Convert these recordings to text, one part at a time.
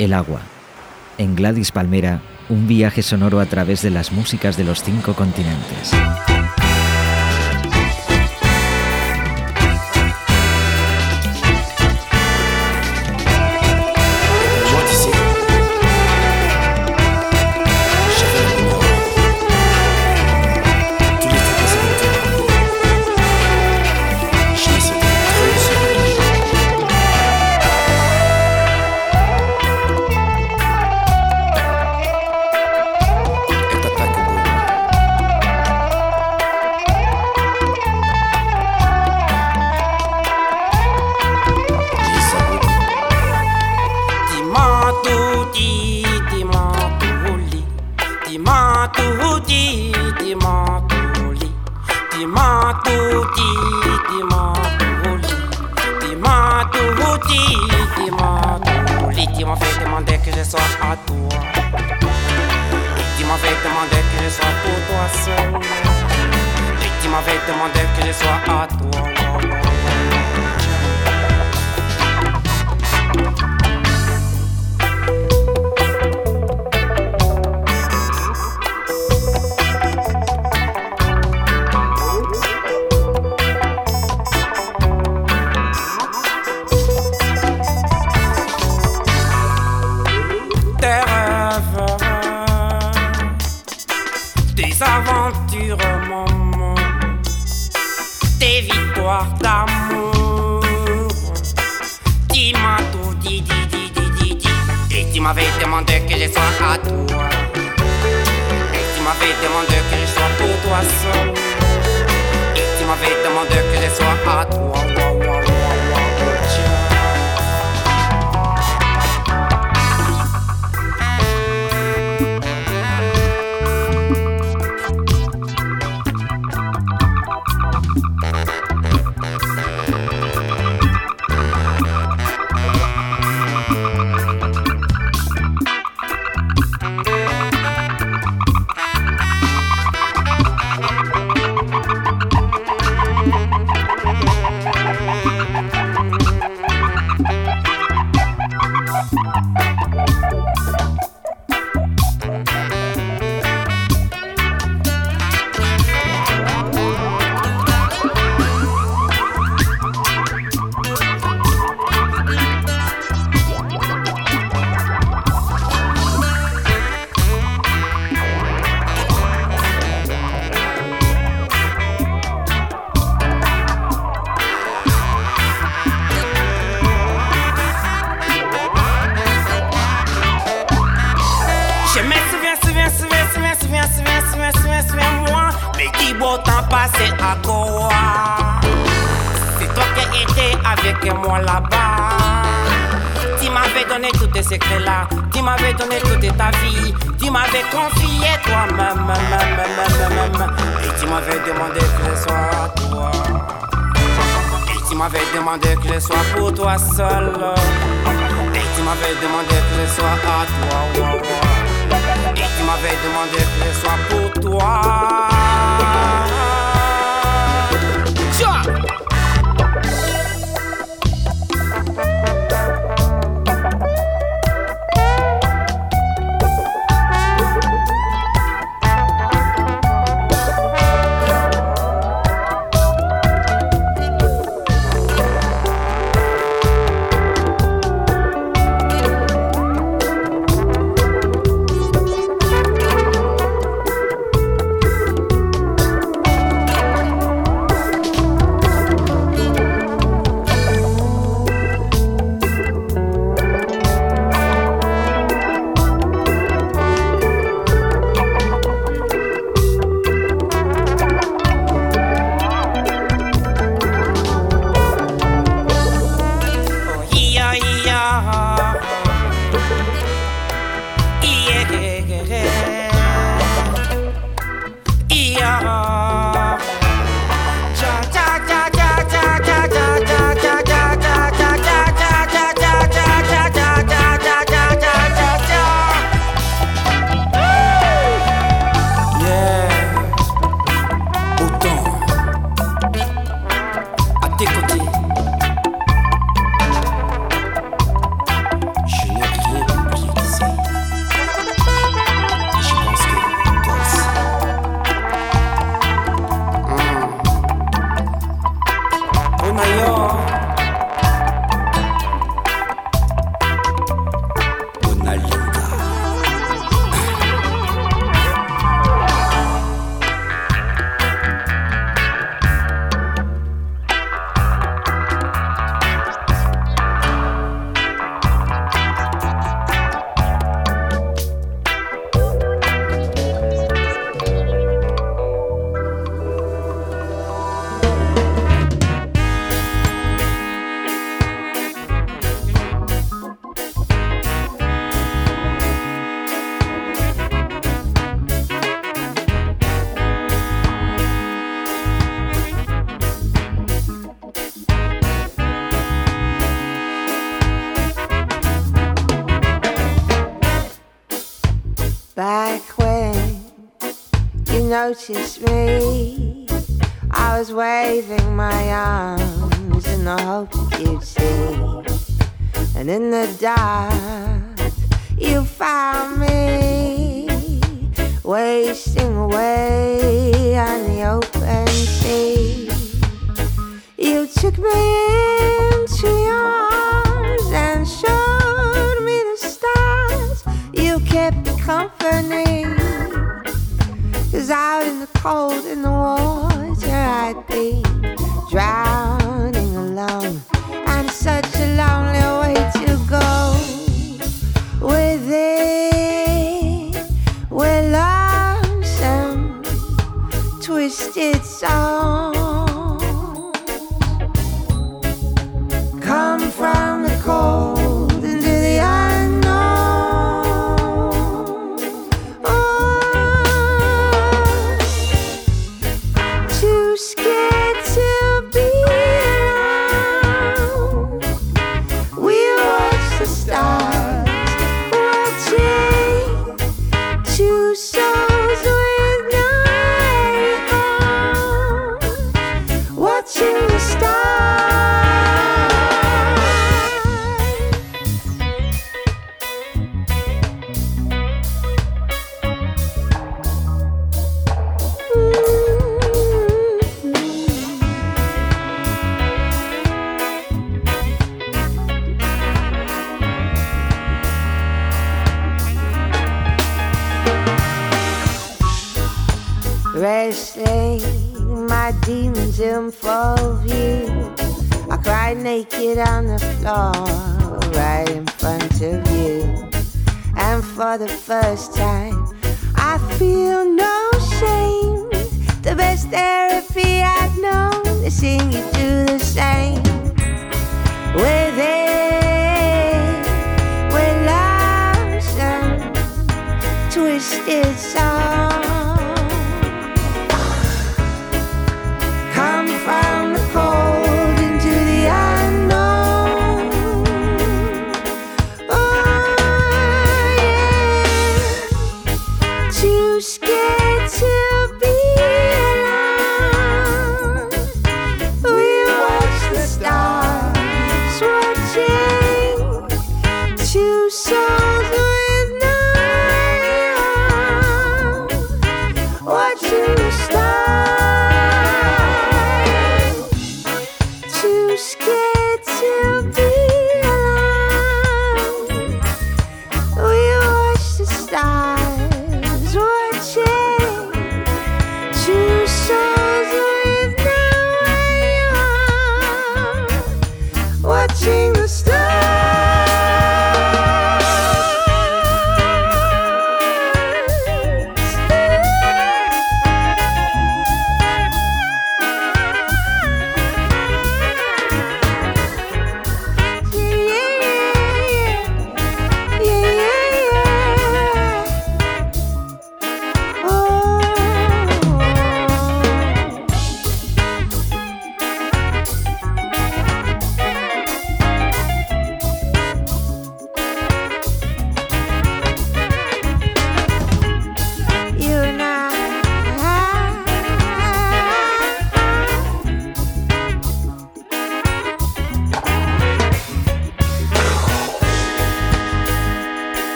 El agua. En Gladys Palmera, un viaje sonoro a través de las músicas de los cinco continentes. Noticed me, I was waving my arms in the hope you'd see. And in the dark, you found me wasting away on the open sea. You took me into your arms and showed me the stars. You kept me company. Cause out in the cold, in the water, I'd be drowning alone. And such a lonely way to go. Within, we're lonesome, twisted songs. Wrestling my demons in full view. I cry naked on the floor, right in front of you. And for the first time, I feel no shame. The best therapy I've known is seeing you do the same. With it, with lonesome, twisted song.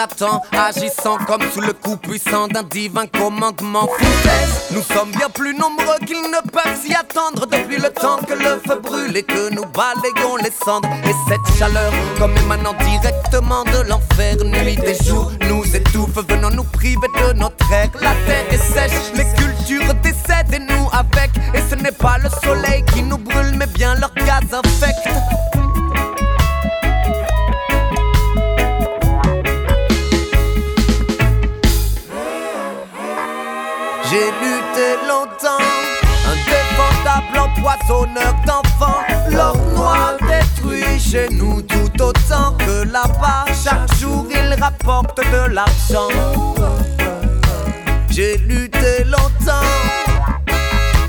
Agissant comme sous le coup puissant d'un divin commandement. Foutaise, nous sommes bien plus nombreux qu'ils ne peuvent s'y attendre depuis le temps que le feu brûle et que nous balayons les cendres. Et cette chaleur, comme émanant directement de l'enfer, nuit et jour, nous étouffe, venant nous priver de notre air. La terre est sèche, les cultures décèdent et nous avec. Et ce n'est pas le soleil qui nous brûle, mais bien leur gaz infect. Longtemps, indéfendable empoisonneur d'enfants. L'or noir détruit chez nous tout autant que là-bas. Chaque jour il rapporte de l'argent. J'ai lutté longtemps,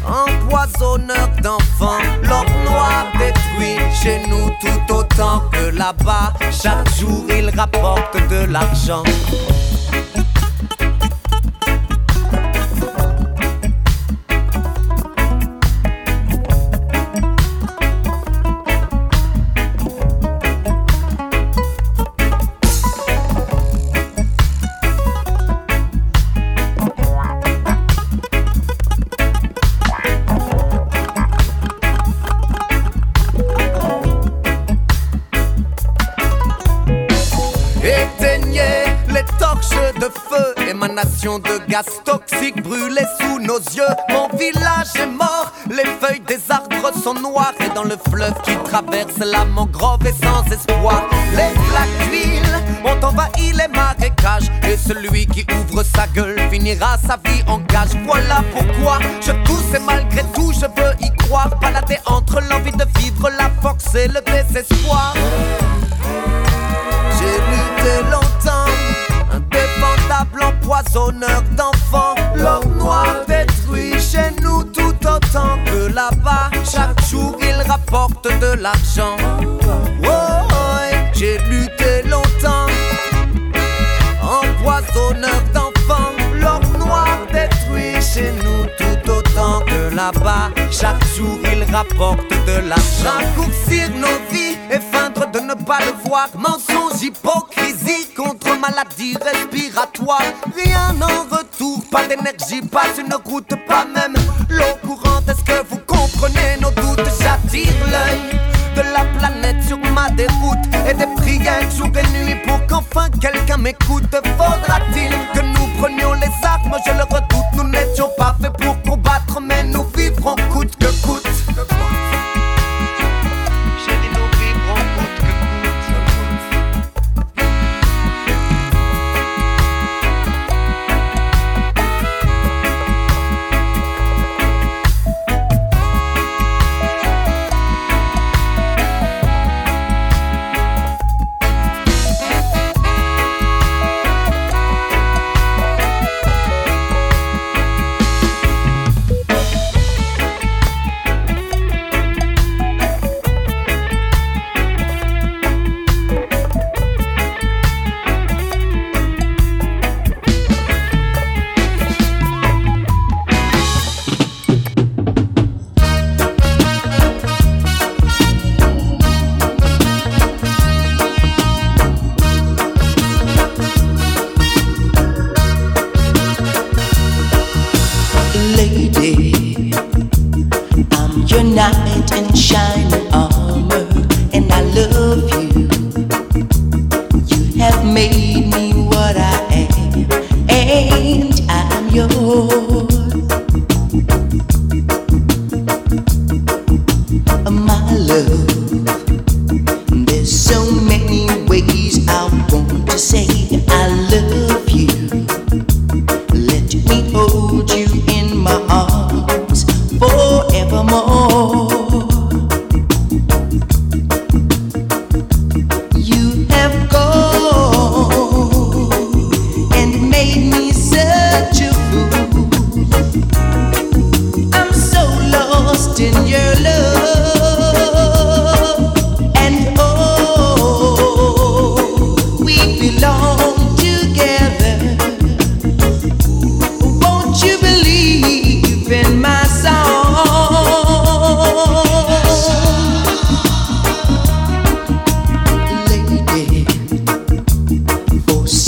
empoisonneur d'enfants. L'or noir détruit chez nous tout autant que là-bas. Chaque jour il rapporte de l'argent. De gaz toxiques brûlés sous nos yeux. Mon village est mort, les feuilles des arbres sont noires et dans le fleuve qui traverse la mangrove est sans espoir. Les flaques d'huile ont envahi les marécages et celui qui ouvre sa gueule finira sa vie en cage. Voilà pourquoi je tousse et malgré tout je veux y croire. Balader entre l'envie de vivre, la force et le désespoir. Empoisonneur d'enfants. L'or noir détruit chez nous tout autant que là-bas. Chaque jour il rapporte de l'argent. Oh, j'ai lutté longtemps. Empoisonneur d'enfants. L'or noir détruit chez nous tout autant que là-bas. Chaque jour il rapporte de l'argent. Raccourcir nos vies et feindre de ne pas le voir. Mensonge, hypocrisie maladie respiratoire. Rien en retour, pas d'énergie, pas une route, pas même l'eau courante. Est-ce que vous comprenez nos doutes? J'attire l'œil de la planète sur ma déroute et des prières jour et nuit pour qu'enfin quelqu'un m'écoute. Faudra-t-il que nous prenions les armes? Je le redoute, nous n'étions pas faits pour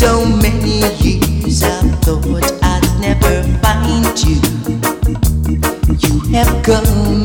So many years I thought I'd never find you. You have come.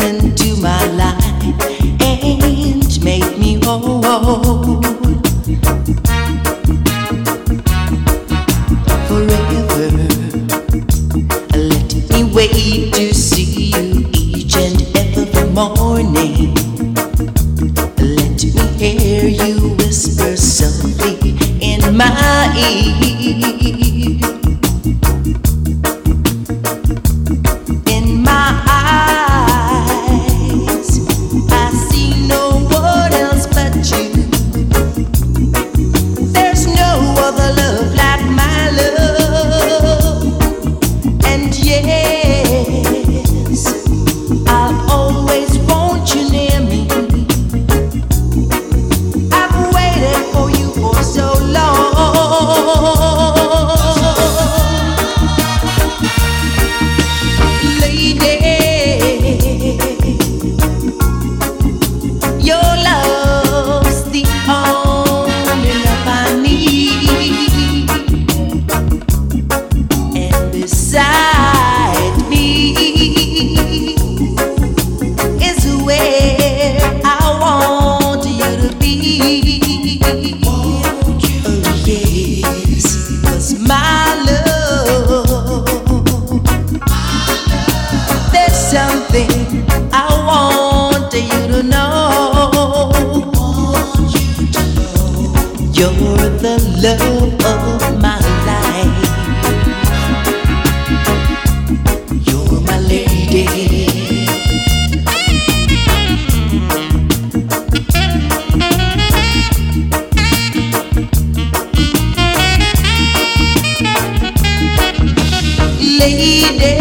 see.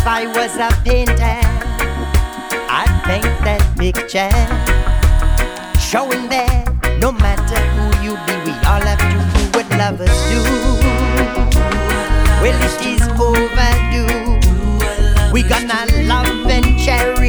if I was a painter, I'd paint that picture. Showing that no matter who you be, we all have to do what lovers do. Well, it is overdue. We gonna love and cherish.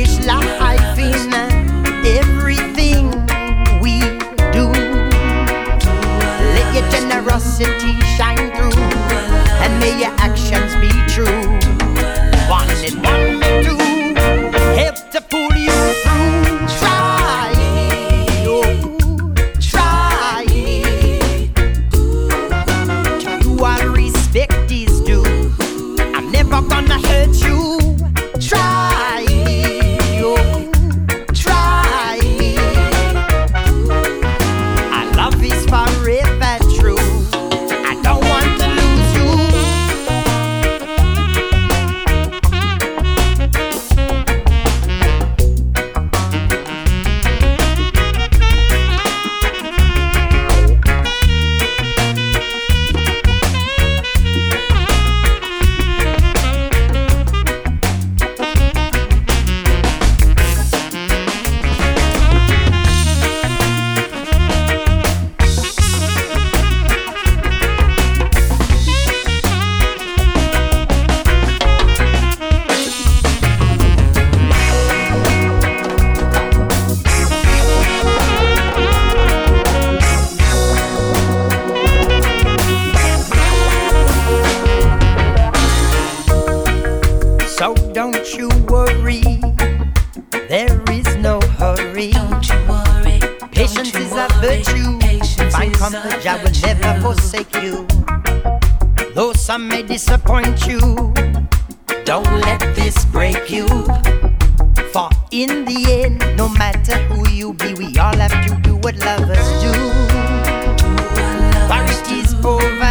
never forsake you. Though some may disappoint you, don't let this break you. For in the end, no matter who you be, we all have to do what lovers do. For it is over.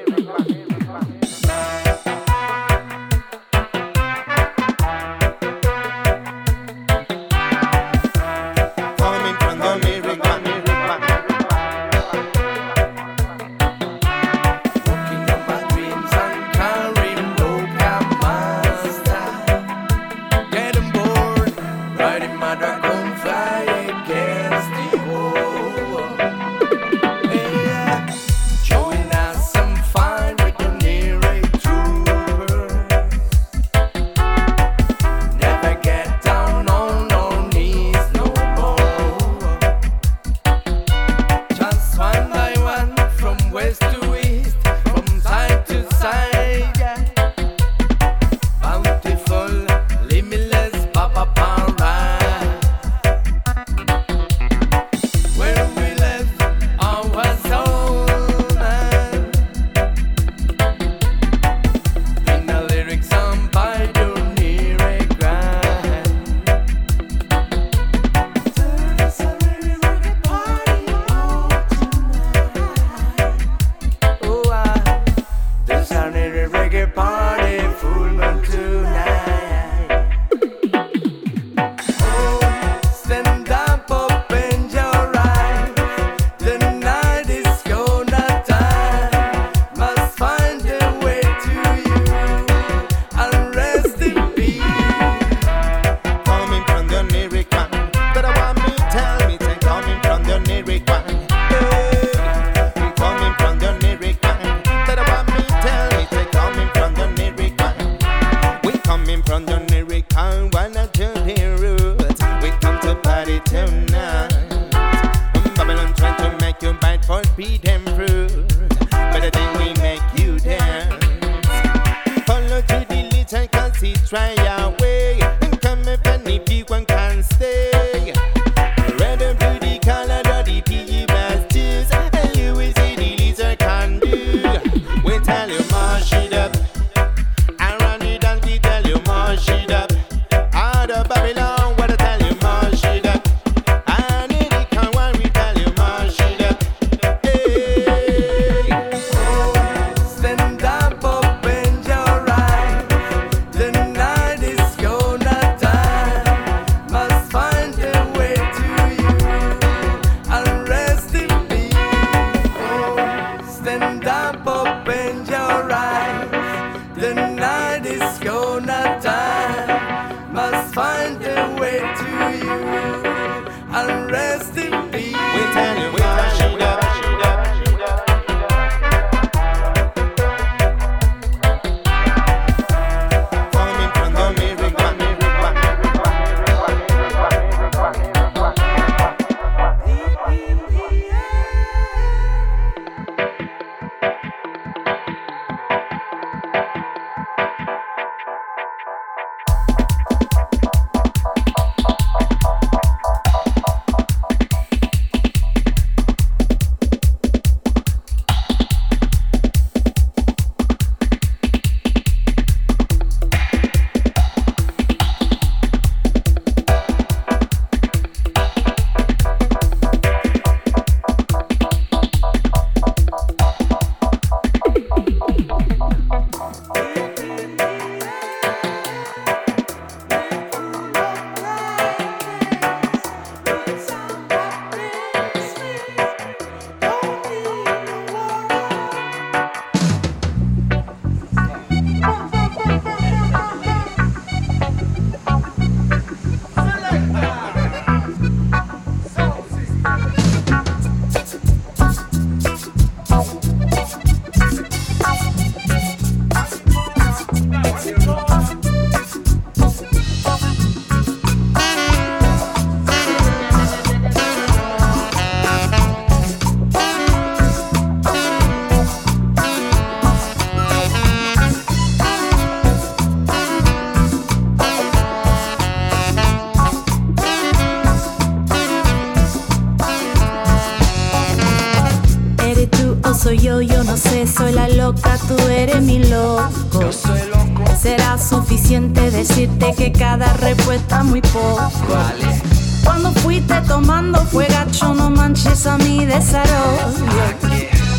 Fue gacho, no manches a mi desarrollo.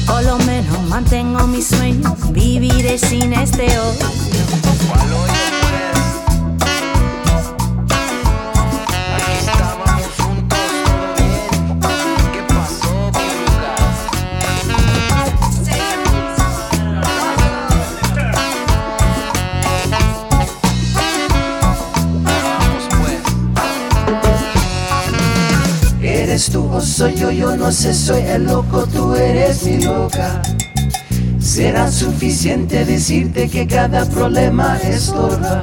Por lo menos mantengo mi sueño, viviré sin este odio. Yo, no sé, soy el loco, tú eres mi loca. Será suficiente decirte que cada problema es estorba.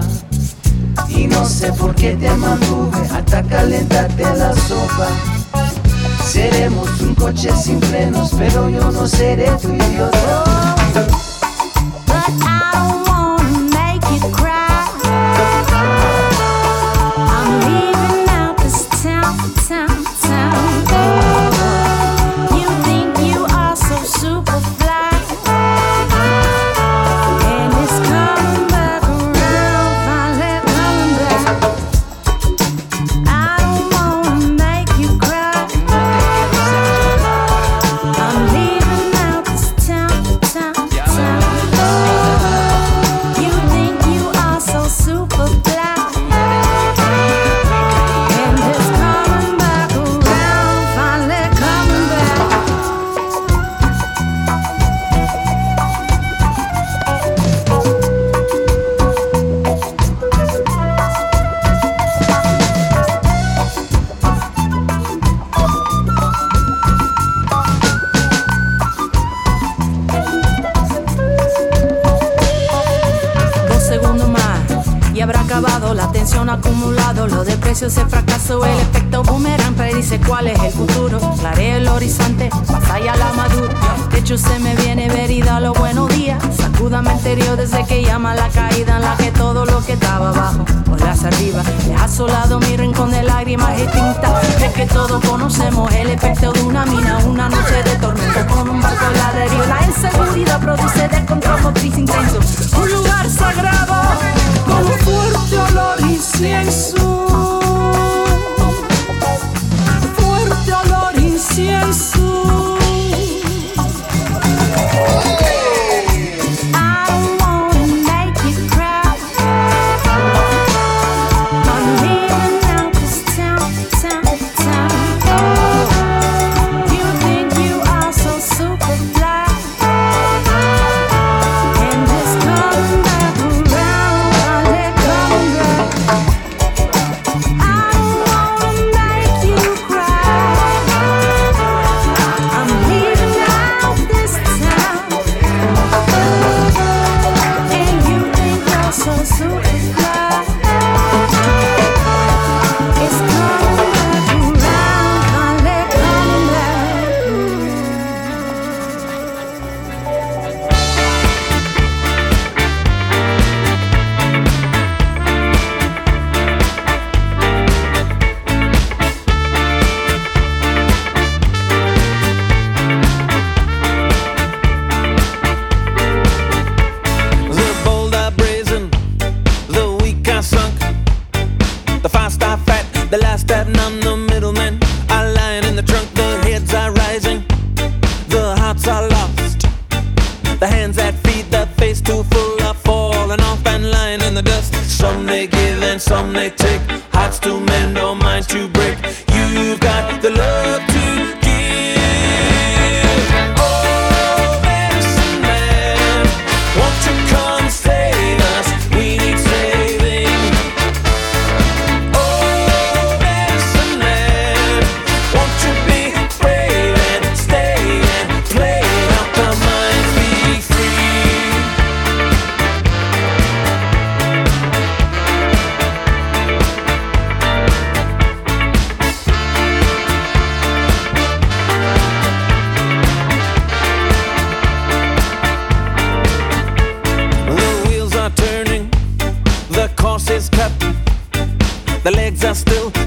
Y no sé por qué te mantuve hasta calentarte la sopa. Seremos un coche sin frenos, pero yo no seré tu idiota.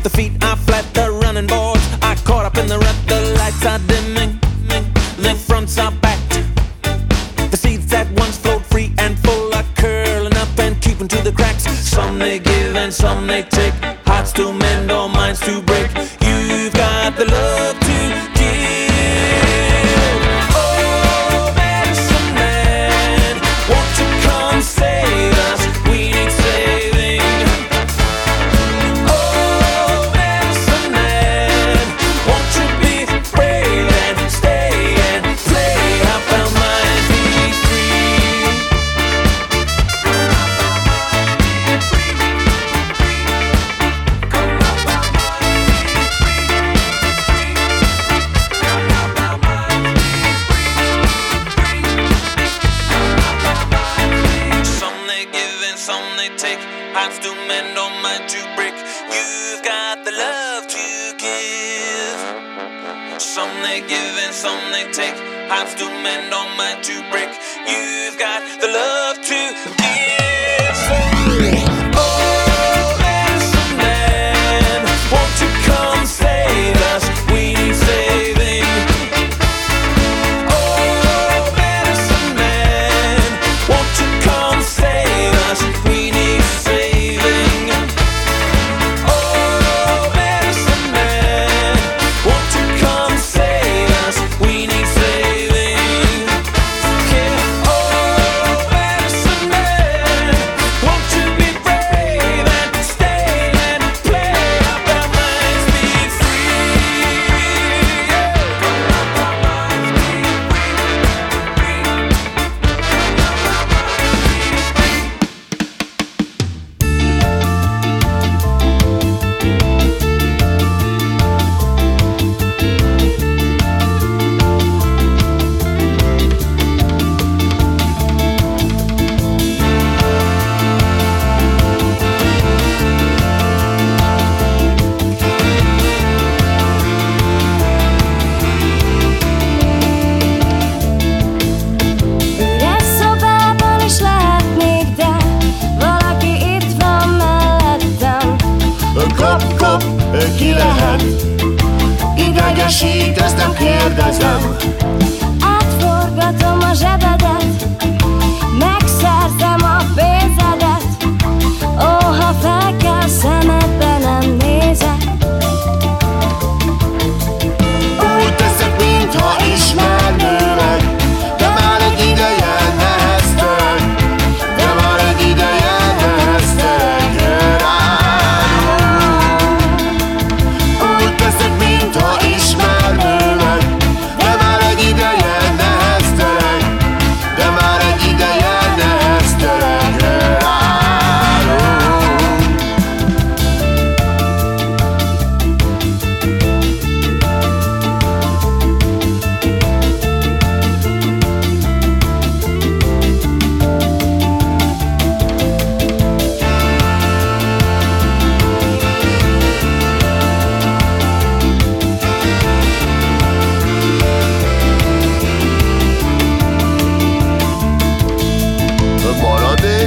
the feet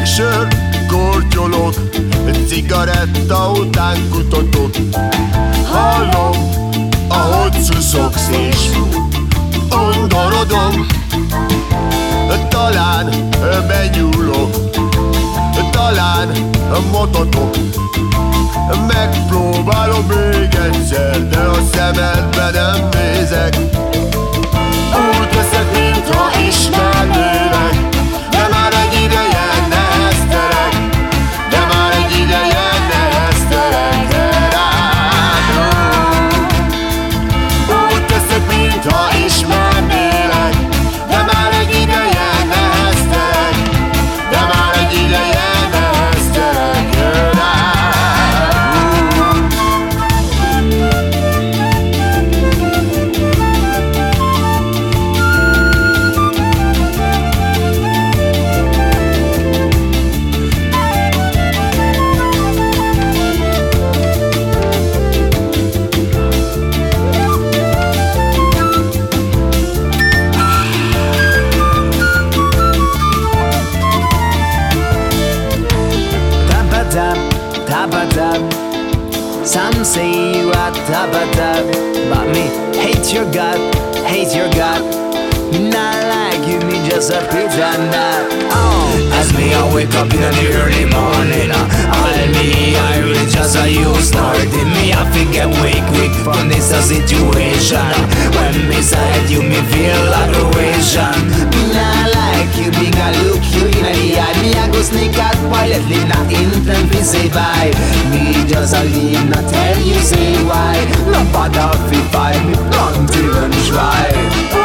sör, kortyolok, cigaretta után kutatok. Hallom, ahogy szuszogsz és undorodom, talán begyúlok, talán mototok. Megpróbálom még egyszer, de a szemedbe nem nézek. Úgy teszek, mintha ismernék. A pretender. Oh. As me I wake up in the early morning, uh, all me I really just a you starting me. I forget wake quick from this a situation. When beside you, me feel like a ration. Me not like you, me a look you in the eye. Me I go sneak out quietly, not intend to say bye. Me just a leave, not tell you say why. No bother if I me don't even try.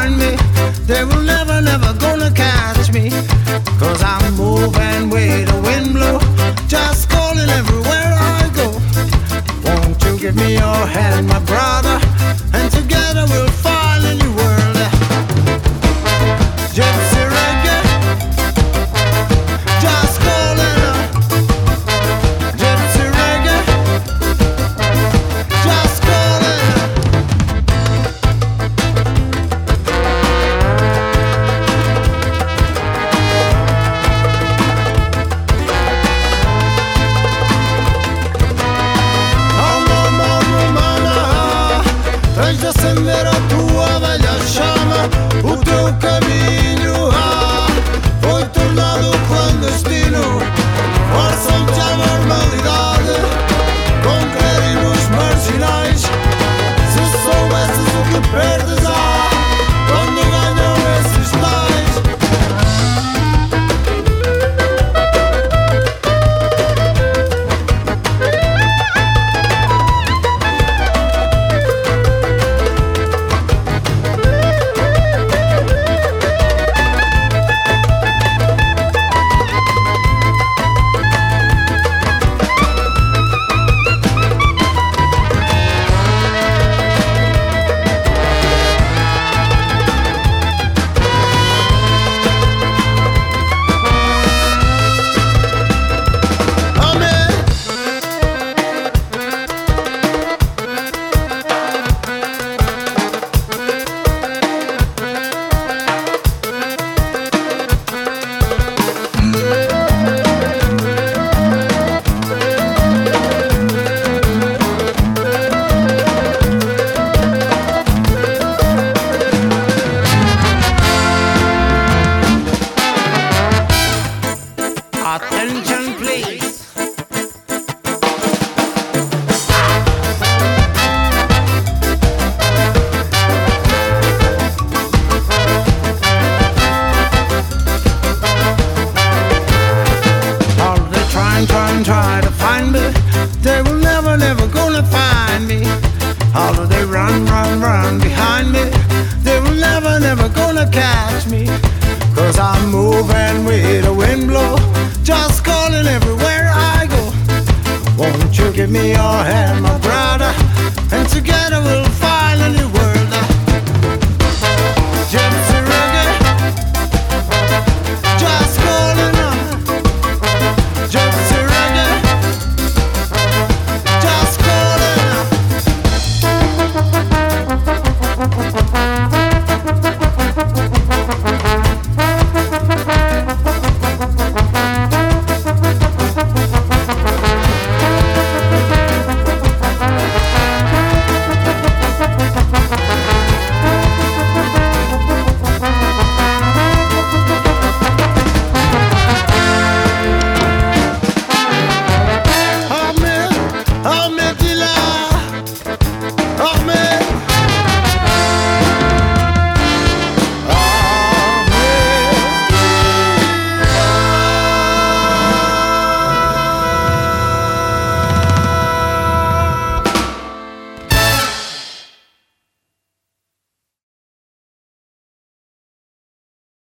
find me. They will never, never gonna catch me. Cause I'm moving with